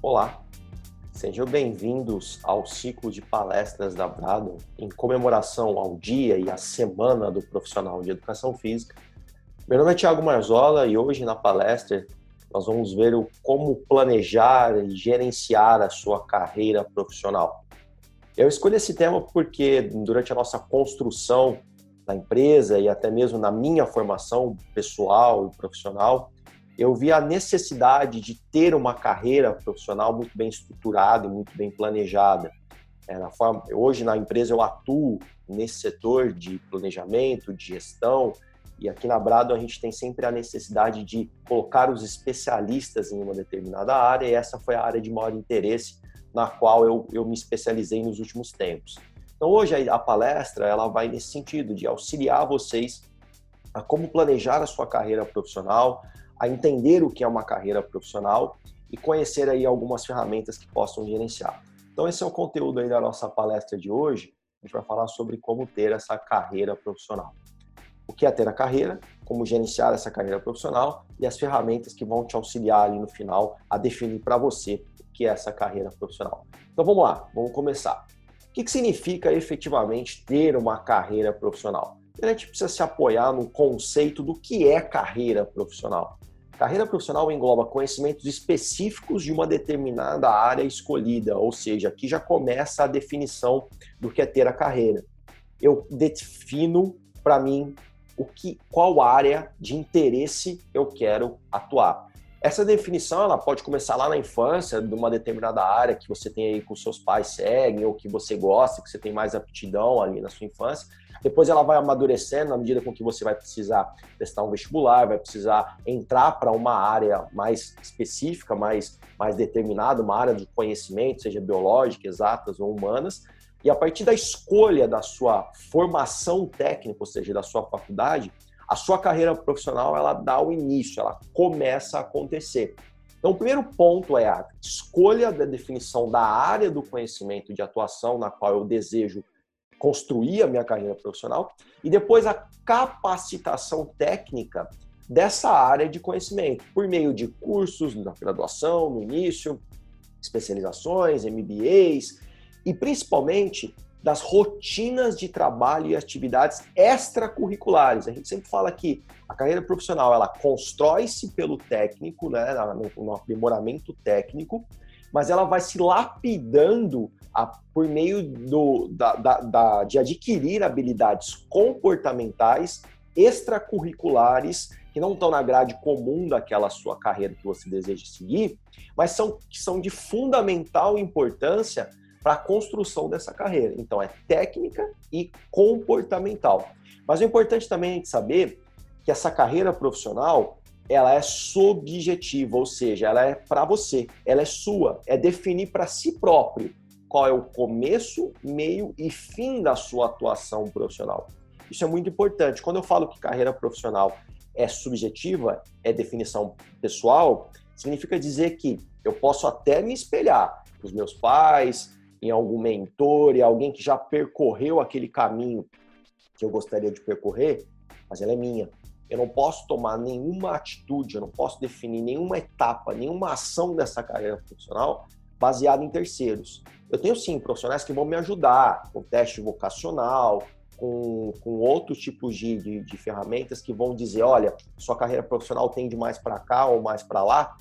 Olá, sejam bem-vindos ao ciclo de palestras da Brado em comemoração ao dia e à semana do profissional de educação física. Meu nome é Thiago Marzola e hoje na palestra nós vamos ver o como planejar e gerenciar a sua carreira profissional. Eu escolhi esse tema porque durante a nossa construção da empresa e até mesmo na minha formação pessoal e profissional, eu vi a necessidade de ter uma carreira profissional muito bem estruturada e muito bem planejada. É, na forma, hoje na empresa eu atuo nesse setor de planejamento, de gestão, e aqui na Brado a gente tem sempre a necessidade de colocar os especialistas em uma determinada área, e essa foi a área de maior interesse na qual eu, eu me especializei nos últimos tempos. Então hoje a palestra ela vai nesse sentido de auxiliar vocês a como planejar a sua carreira profissional, a entender o que é uma carreira profissional e conhecer aí algumas ferramentas que possam gerenciar. Então esse é o conteúdo aí da nossa palestra de hoje. A gente vai falar sobre como ter essa carreira profissional. O que é ter a carreira, como gerenciar essa carreira profissional e as ferramentas que vão te auxiliar ali no final a definir para você que é essa carreira profissional. Então vamos lá, vamos começar. O que, que significa efetivamente ter uma carreira profissional? A gente precisa se apoiar no conceito do que é carreira profissional. Carreira profissional engloba conhecimentos específicos de uma determinada área escolhida, ou seja, aqui já começa a definição do que é ter a carreira. Eu defino para mim o que, qual área de interesse eu quero atuar. Essa definição ela pode começar lá na infância, de uma determinada área que você tem aí com seus pais seguem, ou que você gosta, que você tem mais aptidão ali na sua infância. Depois ela vai amadurecendo na medida com que você vai precisar prestar um vestibular, vai precisar entrar para uma área mais específica, mais, mais determinada, uma área de conhecimento, seja biológica, exatas ou humanas. E a partir da escolha da sua formação técnica, ou seja, da sua faculdade, a sua carreira profissional ela dá o início, ela começa a acontecer. Então, o primeiro ponto é a escolha da definição da área do conhecimento de atuação na qual eu desejo construir a minha carreira profissional e depois a capacitação técnica dessa área de conhecimento por meio de cursos na graduação, no início, especializações, MBAs e principalmente das rotinas de trabalho e atividades extracurriculares. A gente sempre fala que a carreira profissional ela constrói-se pelo técnico, né, no, aprimoramento técnico, mas ela vai se lapidando a, por meio do, da, da, da, de adquirir habilidades comportamentais extracurriculares que não estão na grade comum daquela sua carreira que você deseja seguir, mas são, que são de fundamental importância para a construção dessa carreira. Então, é técnica e comportamental. Mas o importante também é a gente saber que essa carreira profissional ela é subjetiva, ou seja, ela é para você, ela é sua, é definir para si próprio qual é o começo, meio e fim da sua atuação profissional. Isso é muito importante. Quando eu falo que carreira profissional é subjetiva, é definição pessoal, significa dizer que eu posso até me espelhar nos meus pais, em algum mentor, em alguém que já percorreu aquele caminho que eu gostaria de percorrer, mas ela é minha. Eu não posso tomar nenhuma atitude, eu não posso definir nenhuma etapa, nenhuma ação dessa carreira profissional baseada em terceiros. Eu tenho sim profissionais que vão me ajudar com teste vocacional, com, com outros tipos de, de, de ferramentas que vão dizer, olha, sua carreira profissional tende mais para cá ou mais para lá,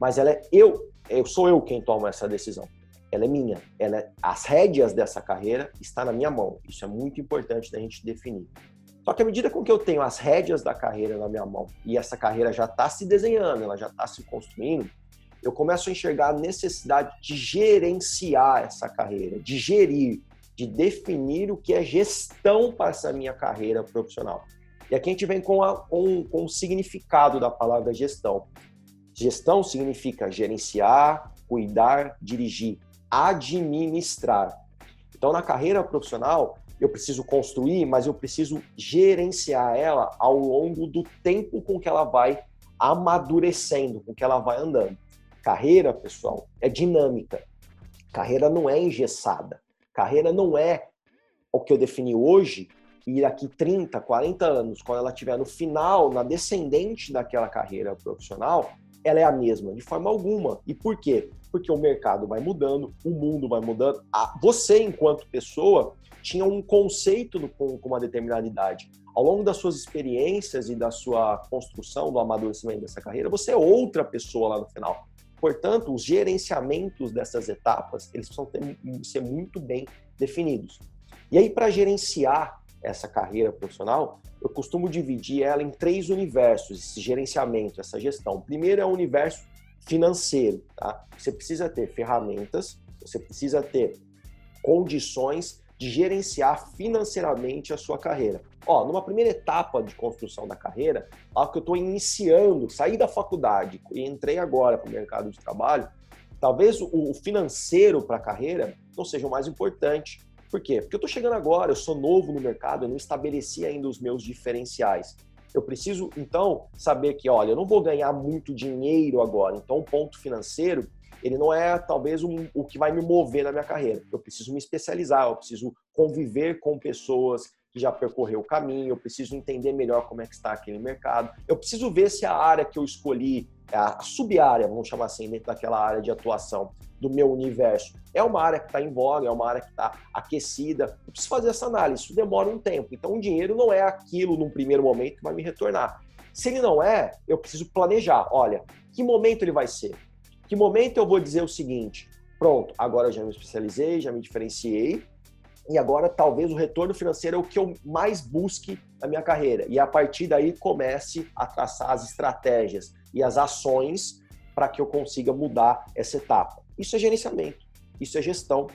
mas ela é eu, eu sou eu quem toma essa decisão ela é minha. Ela é, as rédeas dessa carreira está na minha mão. Isso é muito importante da gente definir. Só que à medida com que eu tenho as rédeas da carreira na minha mão e essa carreira já está se desenhando, ela já está se construindo, eu começo a enxergar a necessidade de gerenciar essa carreira, de gerir, de definir o que é gestão para essa minha carreira profissional. E aqui a gente vem com, a, com, com o significado da palavra gestão. Gestão significa gerenciar, cuidar, dirigir administrar. Então, na carreira profissional, eu preciso construir, mas eu preciso gerenciar ela ao longo do tempo com que ela vai amadurecendo, com que ela vai andando. Carreira, pessoal, é dinâmica. Carreira não é engessada. Carreira não é o que eu defini hoje, e daqui 30, 40 anos, quando ela estiver no final, na descendente daquela carreira profissional, ela é a mesma, de forma alguma. E por quê? Porque o mercado vai mudando, o mundo vai mudando. Você, enquanto pessoa, tinha um conceito com, uma determinada idade. Ao longo das suas experiências e da sua construção, do amadurecimento dessa carreira, você é outra pessoa lá no final. Portanto, os gerenciamentos dessas etapas, eles precisam ter, ser muito bem definidos. E aí, para gerenciar essa carreira profissional, eu costumo dividir ela em três universos, esse gerenciamento, essa gestão. O primeiro é o universo financeiro, tá? Você precisa ter ferramentas, você precisa ter condições de gerenciar financeiramente a sua carreira. Ó, numa primeira etapa de construção da carreira, algo que eu estou iniciando, saí da faculdade e entrei agora para o mercado de trabalho, talvez o financeiro para a carreira não seja o mais importante. Por quê? Porque eu estou chegando agora, eu sou novo no mercado, eu não estabeleci ainda os meus diferenciais. Eu preciso, então, saber que, olha, eu não vou ganhar muito dinheiro agora, então o ponto financeiro, ele não é talvez um, o que vai me mover na minha carreira. Eu preciso me especializar, eu preciso conviver com pessoas já percorreu o caminho, eu preciso entender melhor como é que está aquele mercado, eu preciso ver se a área que eu escolhi, a sub-área, vamos chamar assim, dentro daquela área de atuação do meu universo, é uma área que está em voga, é uma área que está aquecida, eu preciso fazer essa análise, isso demora um tempo, então o dinheiro não é aquilo num primeiro momento que vai me retornar. Se ele não é, eu preciso planejar, olha, que momento ele vai ser? Que momento eu vou dizer o seguinte, pronto, agora eu já me especializei, já me diferenciei, e agora talvez o retorno financeiro é o que eu mais busque na minha carreira. E a partir daí comece a traçar as estratégias e as ações para que eu consiga mudar essa etapa. Isso é gerenciamento, isso é gestão.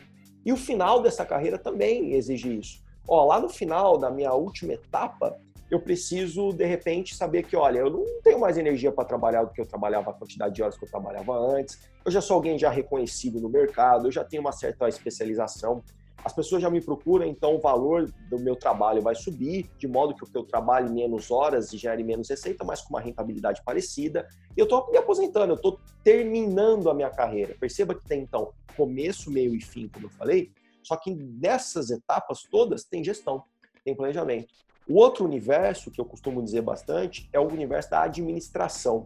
E o final dessa carreira também exige isso. Ó, lá no final da minha última etapa, eu preciso, de repente, saber que, olha, eu não tenho mais energia para trabalhar do que eu trabalhava, a quantidade de horas que eu trabalhava antes, eu já sou alguém já reconhecido no mercado, eu já tenho uma certa especialização, as pessoas já me procuram, então o valor do meu trabalho vai subir, de modo que eu trabalhe menos horas e gere menos receita, mas com uma rentabilidade parecida. E eu estou me aposentando, eu estou terminando a minha carreira. Perceba que tem, então, começo, meio e fim, como eu falei, só que nessas etapas todas tem gestão, tem planejamento. O outro universo que eu costumo dizer bastante é o universo da administração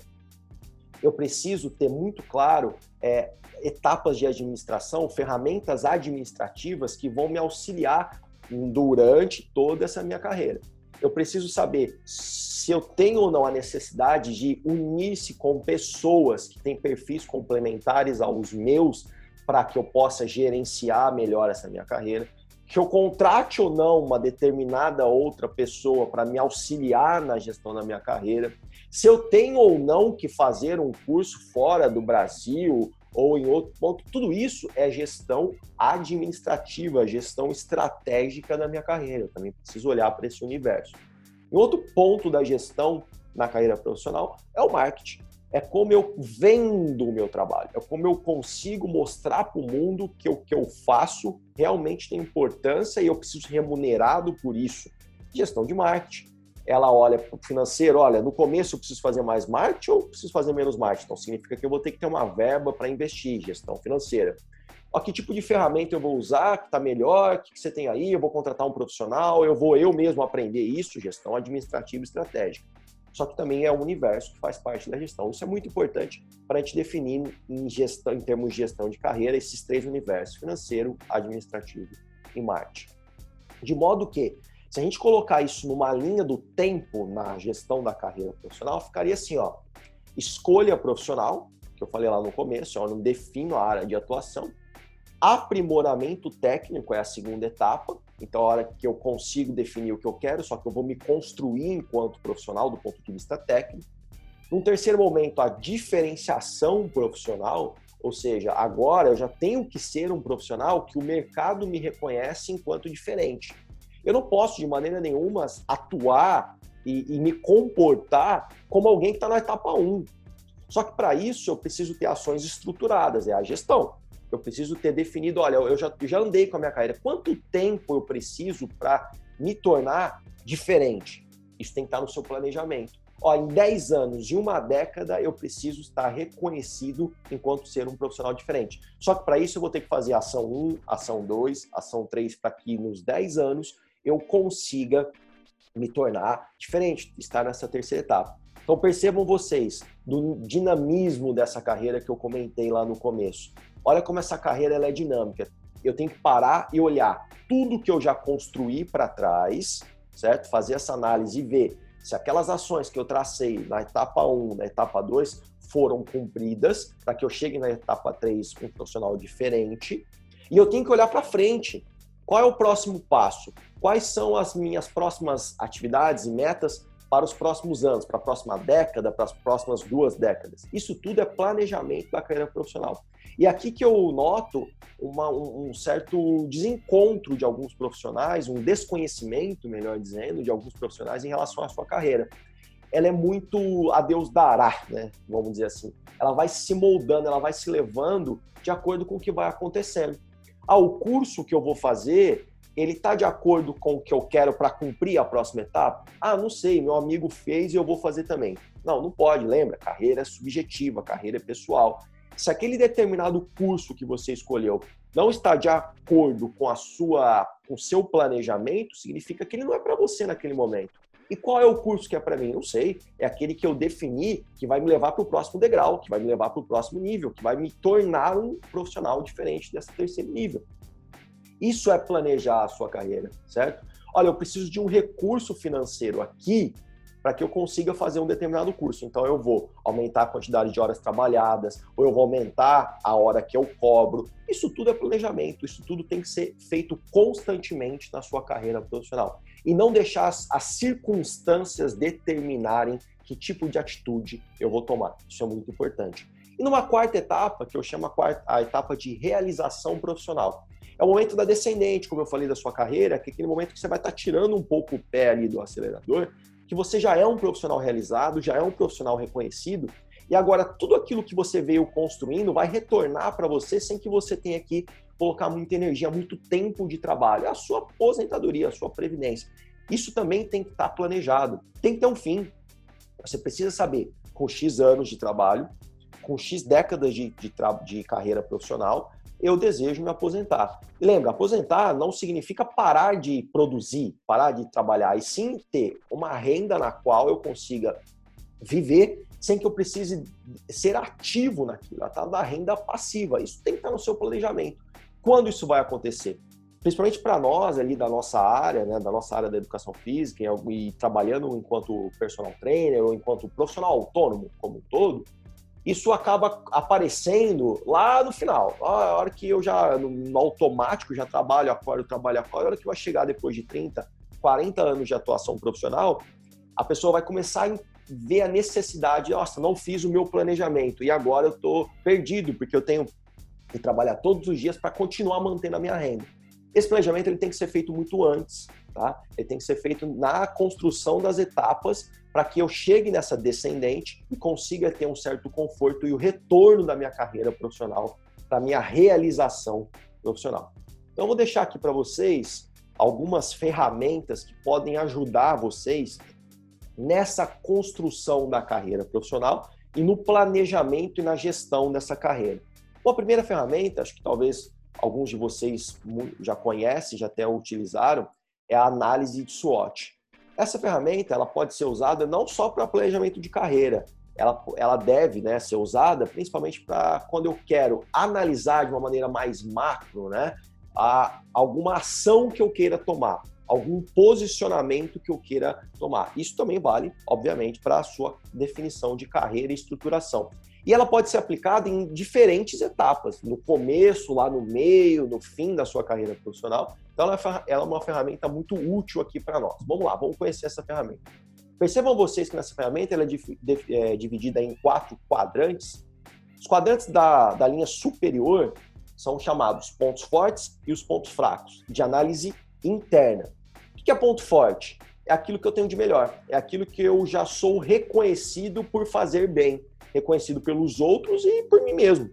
eu preciso ter muito claro é, etapas de administração, ferramentas administrativas que vão me auxiliar durante toda essa minha carreira. Eu preciso saber se eu tenho ou não a necessidade de unir-se com pessoas que têm perfis complementares aos meus para que eu possa gerenciar melhor essa minha carreira que eu contrate ou não uma determinada outra pessoa para me auxiliar na gestão da minha carreira, se eu tenho ou não que fazer um curso fora do Brasil ou em outro ponto, tudo isso é gestão administrativa, gestão estratégica da minha carreira. Eu também preciso olhar para esse universo. E outro ponto da gestão na carreira profissional é o marketing é como eu vendo o meu trabalho, é como eu consigo mostrar para o mundo que o que eu faço realmente tem importância e eu preciso ser remunerado por isso. Gestão de marketing. Ela olha para o financeiro, olha, no começo eu preciso fazer mais marketing ou preciso fazer menos marketing? Então significa que eu vou ter que ter uma verba para investir, gestão financeira. Ó, que tipo de ferramenta eu vou usar, que está melhor, o que você tem aí, eu vou contratar um profissional, eu vou eu mesmo aprender isso, gestão administrativa estratégica só que também é um universo que faz parte da gestão. Isso é muito importante para a gente definir em, gestão, em termos de gestão de carreira esses três universos: financeiro, administrativo e marketing. De modo que, se a gente colocar isso numa linha do tempo na gestão da carreira profissional, ficaria assim, ó, escolha profissional, que eu falei lá no começo, eu não defino a área de atuação, aprimoramento técnico é a segunda etapa, então, a hora que eu consigo definir o que eu quero, só que eu vou me construir enquanto profissional do ponto de vista técnico. Num terceiro momento, a diferenciação profissional, ou seja, agora eu já tenho que ser um profissional que o mercado me reconhece enquanto diferente. Eu não posso, de maneira nenhuma, atuar e, e me comportar como alguém que está na etapa 1. Só que para isso eu preciso ter ações estruturadas, é a gestão. Eu preciso ter definido, olha, eu já, já andei com a minha carreira, quanto tempo eu preciso para me tornar diferente? Isso tem que estar no seu planejamento. ó, em 10 anos, de uma década, eu preciso estar reconhecido enquanto ser um profissional diferente. Só que para isso eu vou ter que fazer ação 1, ação 2, ação 3, para que nos 10 anos eu consiga me tornar diferente, estar nessa terceira etapa. Então percebam vocês do dinamismo dessa carreira que eu comentei lá no começo. Olha como essa carreira ela é dinâmica. Eu tenho que parar e olhar tudo que eu já construí para trás, certo? Fazer essa análise e ver se aquelas ações que eu tracei na etapa 1, na etapa 2 foram cumpridas, para que eu chegue na etapa 3 com um profissional diferente. E eu tenho que olhar para frente. Qual é o próximo passo? Quais são as minhas próximas atividades e metas para os próximos anos, para a próxima década, para as próximas duas décadas. Isso tudo é planejamento da carreira profissional. E aqui que eu noto uma, um, um, certo desencontro de alguns profissionais, um desconhecimento, melhor dizendo, de alguns profissionais em relação à sua carreira. Ela é muito a Deus dará, né? Vamos dizer assim. Ela vai se moldando, ela vai se levando de acordo com o que vai acontecendo. Ah, o curso que eu vou fazer, ele está de acordo com o que eu quero para cumprir a próxima etapa? Ah, não sei, meu amigo fez e eu vou fazer também. Não, não pode, lembra? Carreira é subjetiva, carreira é pessoal. Se aquele determinado curso que você escolheu não está de acordo com a sua, com o seu planejamento, significa que ele não é para você naquele momento. E qual é o curso que é para mim? Não sei. É aquele que eu defini que vai me levar para o próximo degrau, que vai me levar para o próximo nível, que vai me tornar um profissional diferente desse terceiro nível. Isso é planejar a sua carreira, certo? Olha, eu preciso de um recurso financeiro aqui para que eu consiga fazer um determinado curso. Então eu vou aumentar a quantidade de horas trabalhadas, ou eu vou aumentar a hora que eu cobro. Isso tudo é planejamento, isso tudo tem que ser feito constantemente na sua carreira profissional. E não deixar as, as circunstâncias determinarem que tipo de atitude eu vou tomar. Isso é muito importante. E numa quarta etapa, que eu chamo a, quarta, a etapa de realização profissional. É o momento da descendente, como eu falei da sua carreira, que é aquele momento que você vai estar tirando um pouco o pé ali do acelerador, que você já é um profissional realizado, já é um profissional reconhecido, e agora tudo aquilo que você veio construindo vai retornar para você sem que você tenha que colocar muita energia, muito tempo de trabalho. É a sua aposentadoria, a sua previdência. Isso também tem que estar planejado. Tem que ter um fim. Você precisa saber, com X anos de trabalho, com X décadas de, de, de carreira profissional, eu desejo me aposentar. Lembra, aposentar não significa parar de produzir, parar de trabalhar, e sim ter uma renda na qual eu consiga viver sem que eu precise ser ativo naquilo, tá da renda passiva. Isso tem que estar no seu planejamento. Quando isso vai acontecer? Principalmente para nós ali da nossa área, né, da nossa área da educação física e, e trabalhando enquanto personal trainer ou enquanto profissional autônomo como um todo, isso acaba aparecendo lá no final. A hora que eu já, no automático, já trabalho, acordo, trabalho, acordo, a hora que vai chegar depois de 30, 40 anos de atuação profissional, a pessoa vai começar a ver a necessidade, nossa, não fiz o meu planejamento e agora eu estou perdido, porque eu tenho que trabalhar todos os dias para continuar mantendo a minha renda. Esse planejamento ele tem que ser feito muito antes, tá? Ele tem que ser feito na construção das etapas para que eu chegue nessa descendente e consiga ter um certo conforto e o retorno da minha carreira profissional, da minha realização profissional. Então, eu vou deixar aqui para vocês algumas ferramentas que podem ajudar vocês nessa construção da carreira profissional e no planejamento e na gestão dessa carreira. Bom, a primeira ferramenta, acho que talvez alguns de vocês já conhecem, já até utilizaram, é a análise de SWOT. Essa ferramenta ela pode ser usada não só para planejamento de carreira, ela, ela deve né, ser usada principalmente para quando eu quero analisar de uma maneira mais macro né, a, alguma ação que eu queira tomar, algum posicionamento que eu queira tomar. Isso também vale, obviamente, para a sua definição de carreira e estruturação. E ela pode ser aplicada em diferentes etapas, no começo, lá no meio, no fim da sua carreira profissional. Então, ela é, é uma ferramenta muito útil aqui para nós. Vamos lá, vamos conhecer essa ferramenta. Percebam vocês que nessa ferramenta ela é, é dividida em quatro quadrantes. Os quadrantes da, da linha superior são chamados pontos fortes e os pontos fracos, de análise interna. O que é ponto forte? É aquilo que eu tenho de melhor, é aquilo que eu já sou reconhecido por fazer bem reconhecido pelos outros e por mim mesmo.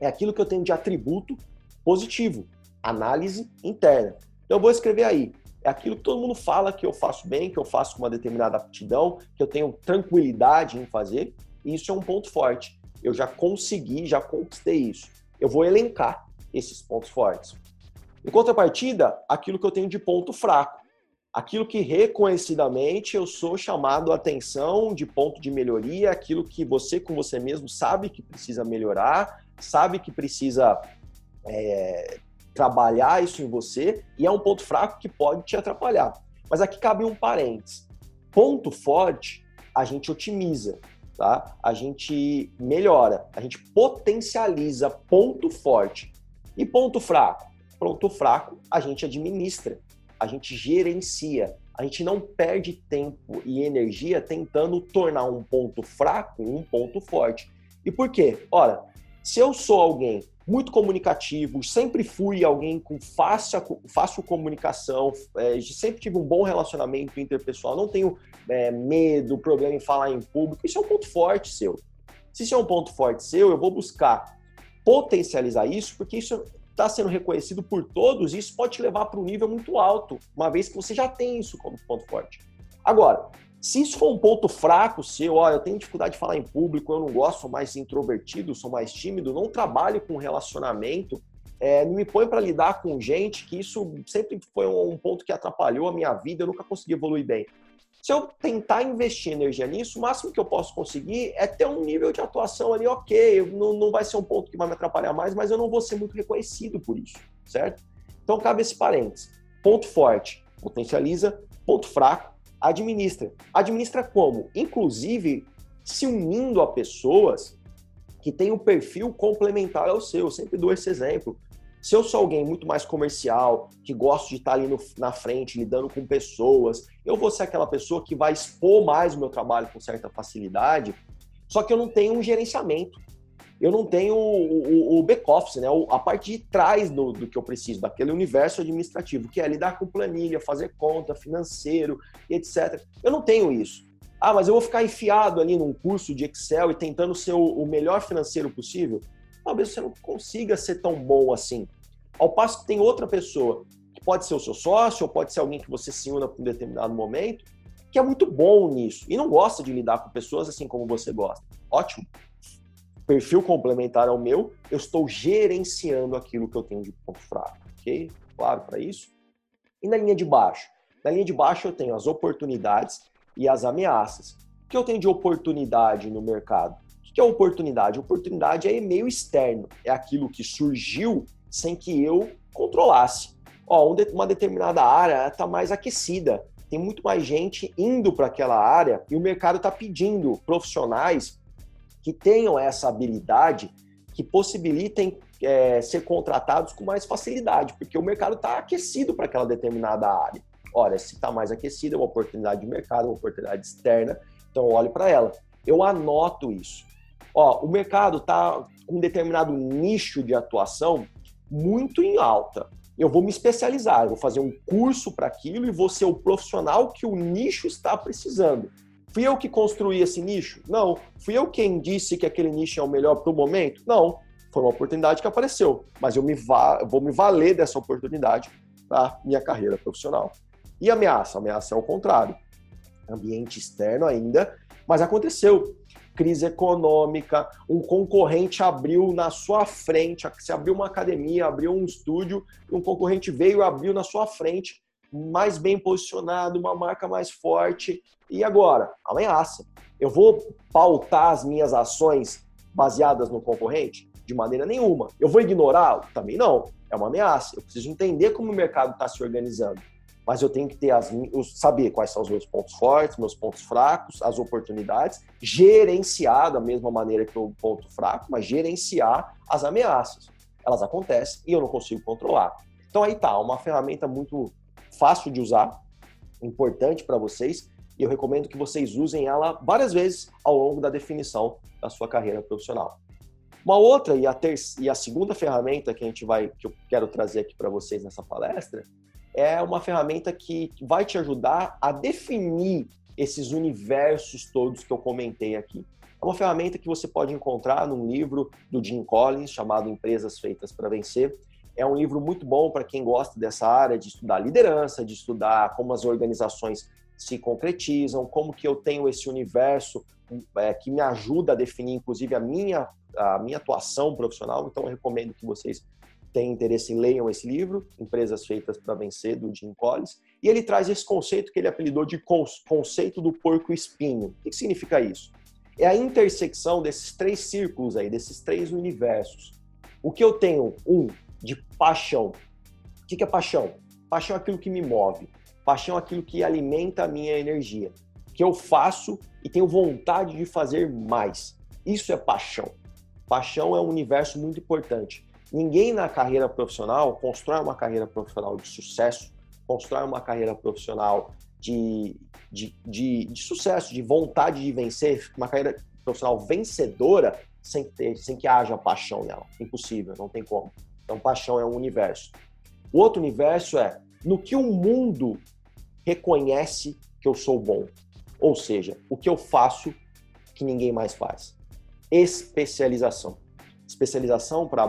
É aquilo que eu tenho de atributo positivo, análise interna. Então eu vou escrever aí, É aquilo que todo mundo fala que eu faço bem, que eu faço com uma determinada aptidão, que eu tenho tranquilidade em fazer. E isso é um ponto forte. Eu já consegui, já conquistei isso. Eu vou elencar esses pontos fortes. Em contrapartida, aquilo que eu tenho de ponto fraco. Aquilo que reconhecidamente eu sou chamado a atenção de ponto de melhoria, aquilo que você com você mesmo sabe que precisa melhorar, sabe que precisa é, trabalhar isso em você e é um ponto fraco que pode te atrapalhar. Mas aqui cabe um parênteses. Ponto forte, a gente otimiza, tá? A gente melhora, a gente potencializa ponto forte. E ponto fraco? Ponto fraco, a gente administra, a gente gerencia. A gente não perde tempo e energia tentando tornar um ponto fraco um ponto forte. E por quê? Ora, se eu sou alguém muito comunicativo, sempre fui alguém com fácil, fácil comunicação, é, sempre tive um bom relacionamento interpessoal, não tenho é, medo, problema em falar em público, isso é um ponto forte seu. Se isso é um ponto forte seu, eu vou buscar potencializar isso, porque isso está sendo reconhecido por todos isso pode te levar para um nível muito alto, uma vez que você já tem isso como ponto forte. Agora, se isso for um ponto fraco seu, ó, eu tenho dificuldade de falar em público, eu não gosto, sou mais introvertido, sou mais tímido, não trabalho com relacionamento, é, não me põe para lidar com gente, que isso sempre foi um ponto que atrapalhou a minha vida, eu nunca consegui evoluir bem. Se eu tentar investir energia nisso, o máximo que eu posso conseguir é ter um nível de atuação ali, ok, não, não vai ser um ponto que vai me atrapalhar mais, mas eu não vou ser muito reconhecido por isso, certo? Então cabe esse parênteses. Ponto forte, potencializa, ponto fraco, administra. Administra como? Inclusive se unindo a pessoas que têm um perfil complementar ao seu. Eu sempre dou esse exemplo. Se eu sou alguém muito mais comercial, que gosto de estar ali no, na frente, lidando com pessoas, eu vou ser aquela pessoa que vai expor mais o meu trabalho com certa facilidade, só que eu não tenho um gerenciamento eu não tenho o, o, o back-office, né? a parte de trás do, do, que eu preciso, daquele universo administrativo, que é lidar com planilha, fazer conta, financeiro etc. Eu não tenho isso. Ah, mas eu vou ficar enfiado ali num curso de Excel e tentando ser o, o melhor financeiro possível? Talvez você não consiga ser tão bom assim. Ao passo que tem outra pessoa, que pode ser o seu sócio, ou pode ser alguém que você se una para um determinado momento, que é muito bom nisso e não gosta de lidar com pessoas assim como você gosta. Ótimo perfil complementar ao meu, eu estou gerenciando aquilo que eu tenho de ponto fraco, ok? Claro para isso. E na linha de baixo? Na linha de baixo eu tenho as oportunidades e as ameaças. O que eu tenho de oportunidade no mercado? O que é oportunidade? Oportunidade é e-mail externo, é aquilo que surgiu sem que eu controlasse. Ó, uma determinada área está mais aquecida, tem muito mais gente indo para aquela área e o mercado está pedindo profissionais que tenham essa habilidade que possibilitem é, ser contratados com mais facilidade, porque o mercado está aquecido para aquela determinada área. Ora, se está mais aquecido, é uma oportunidade de mercado, uma oportunidade externa, então olhe para ela. Eu anoto isso. Ó, o mercado está com um determinado nicho de atuação muito em alta. Eu vou me especializar, eu vou fazer um curso para aquilo e vou ser o profissional que o nicho está precisando. Fui eu que construí esse nicho? Não. Fui eu quem disse que aquele nicho é o melhor para o momento? Não. Foi uma oportunidade que apareceu, mas eu me vou me valer dessa oportunidade para minha carreira profissional. E ameaça? Ameaça é o contrário. Ambiente externo ainda, mas aconteceu. Crise econômica, um concorrente abriu na sua frente, você abriu uma academia, abriu um estúdio, um concorrente veio e abriu na sua frente mais bem posicionado, uma marca mais forte. E agora? Ameaça. Eu vou pautar as minhas ações baseadas no concorrente? De maneira nenhuma. Eu vou ignorá-lo? Também não. É uma ameaça. Eu preciso entender como o mercado está se organizando. Mas eu tenho que ter as, saber quais são os meus pontos fortes, meus pontos fracos, as oportunidades, gerenciar da mesma maneira que o ponto fraco, mas gerenciar as ameaças. Elas acontecem e eu não consigo controlar. Então aí tá, uma ferramenta muito fácil de usar, importante para vocês, e eu recomendo que vocês usem ela várias vezes ao longo da definição da sua carreira profissional. Uma outra e a, ter e a segunda ferramenta que a gente vai que eu quero trazer aqui para vocês nessa palestra é uma ferramenta que vai te ajudar a definir esses universos todos que eu comentei aqui. É uma ferramenta que você pode encontrar num livro do Jim Collins chamado Empresas Feitas para Vencer É um livro muito bom para quem gosta dessa área de estudar liderança, de estudar como as organizações se concretizam, como que eu tenho esse universo é, que me ajuda a definir, inclusive, a minha, a minha atuação profissional. Então, eu recomendo que vocês tenham interesse leiam esse livro, Empresas Feitas para Vencer, do Jim Collins. E ele traz esse conceito que ele apelidou de conceito do porco-espinho. O que significa isso? É a intersecção desses três círculos aí, desses três universos. O que eu tenho, um, de paixão. O que é paixão? Paixão é aquilo que me move. Paixão é aquilo que alimenta a minha energia. Que eu faço e tenho vontade de fazer mais. Isso é paixão. Paixão é um universo muito importante. Ninguém na carreira profissional constrói uma carreira profissional de sucesso, constrói uma carreira profissional de, de, de, de sucesso, de vontade de vencer, uma carreira profissional vencedora sem, ter, sem que haja paixão nela. Impossível, não tem como. Então, paixão é um universo. O outro universo é no que o mundo reconhece que eu sou bom. Ou seja, o que eu faço que ninguém mais faz. Especialização. Especialização para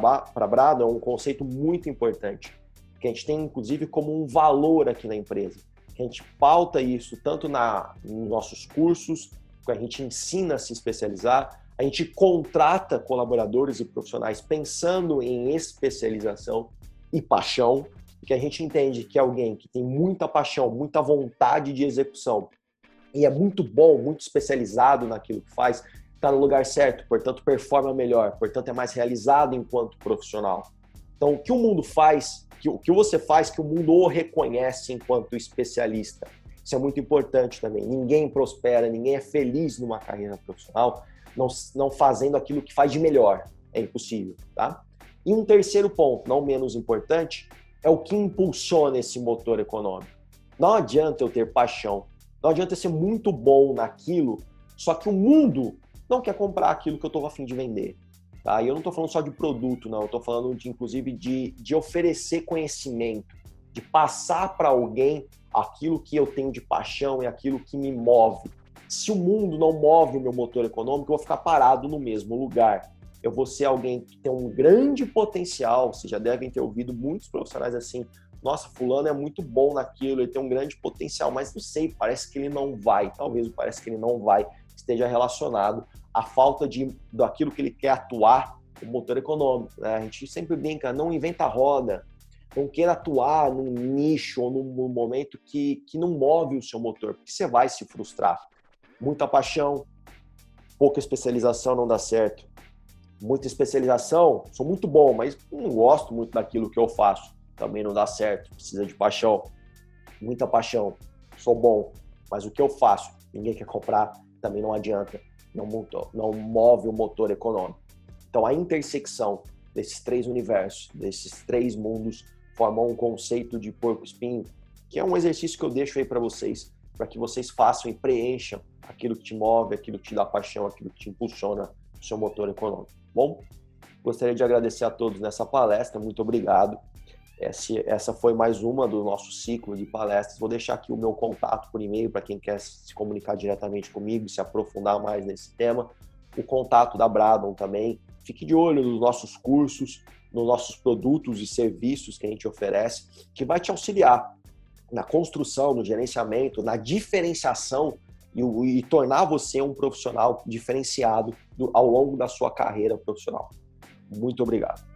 Brado é um conceito muito importante, que a gente tem inclusive como um valor aqui na empresa. Que a gente pauta isso tanto na, nos nossos cursos, que a gente ensina a se especializar, a gente contrata colaboradores e profissionais pensando em especialização e paixão, que a gente entende que alguém que tem muita paixão, muita vontade de execução e é muito bom, muito especializado naquilo que faz, está no lugar certo, portanto performa melhor, portanto é mais realizado enquanto profissional. Então, o que o mundo faz, o que você faz, que o mundo o reconhece enquanto especialista. Isso é muito importante também. Ninguém prospera, ninguém é feliz numa carreira profissional não, não fazendo aquilo que faz de melhor. É impossível, tá? E um terceiro ponto, não menos importante, é o que impulsiona esse motor econômico. Não adianta eu ter paixão, não adianta eu ser muito bom naquilo, só que o mundo não quer comprar aquilo que eu estou afim de vender. Tá? E eu não estou falando só de produto, não, eu estou falando de, inclusive de, de oferecer conhecimento, de passar para alguém aquilo que eu tenho de paixão e aquilo que me move se o mundo não move o meu motor econômico, eu vou ficar parado no mesmo lugar. Eu vou ser alguém que tem um grande potencial. Vocês já devem ter ouvido muitos profissionais assim: nossa, Fulano é muito bom naquilo, ele tem um grande potencial, mas não sei, parece que ele não vai. Talvez parece que ele não vai esteja relacionado à falta de daquilo que ele quer atuar, o motor econômico. Né? A gente sempre brinca: não inventa roda, não queira atuar num nicho ou num momento que, que não move o seu motor, porque você vai se frustrar muita paixão, pouca especialização não dá certo. Muita especialização, sou muito bom, mas não gosto muito daquilo que eu faço. Também não dá certo, precisa de paixão. Muita paixão, sou bom, mas o que eu faço, ninguém quer comprar, também não adianta. Não, não move o motor econômico. Então a intersecção desses três universos, desses três mundos, formam um conceito de porco-espinho, que é um exercício que eu deixo aí para vocês para que vocês façam e preencham aquilo que te move, aquilo que te dá paixão, aquilo que te impulsiona o seu motor econômico. Bom, gostaria de agradecer a todos nessa palestra, muito obrigado. Essa foi mais uma do nosso ciclo de palestras. Vou deixar aqui o meu contato por e-mail para quem quer se comunicar diretamente comigo, se aprofundar mais nesse tema. O contato da Bradon também. Fique de olho nos nossos cursos, nos nossos produtos e serviços que a gente oferece, que vai te auxiliar na construção, no gerenciamento, na diferenciação e, e tornar você um profissional diferenciado do, ao longo da sua carreira profissional. Muito obrigado.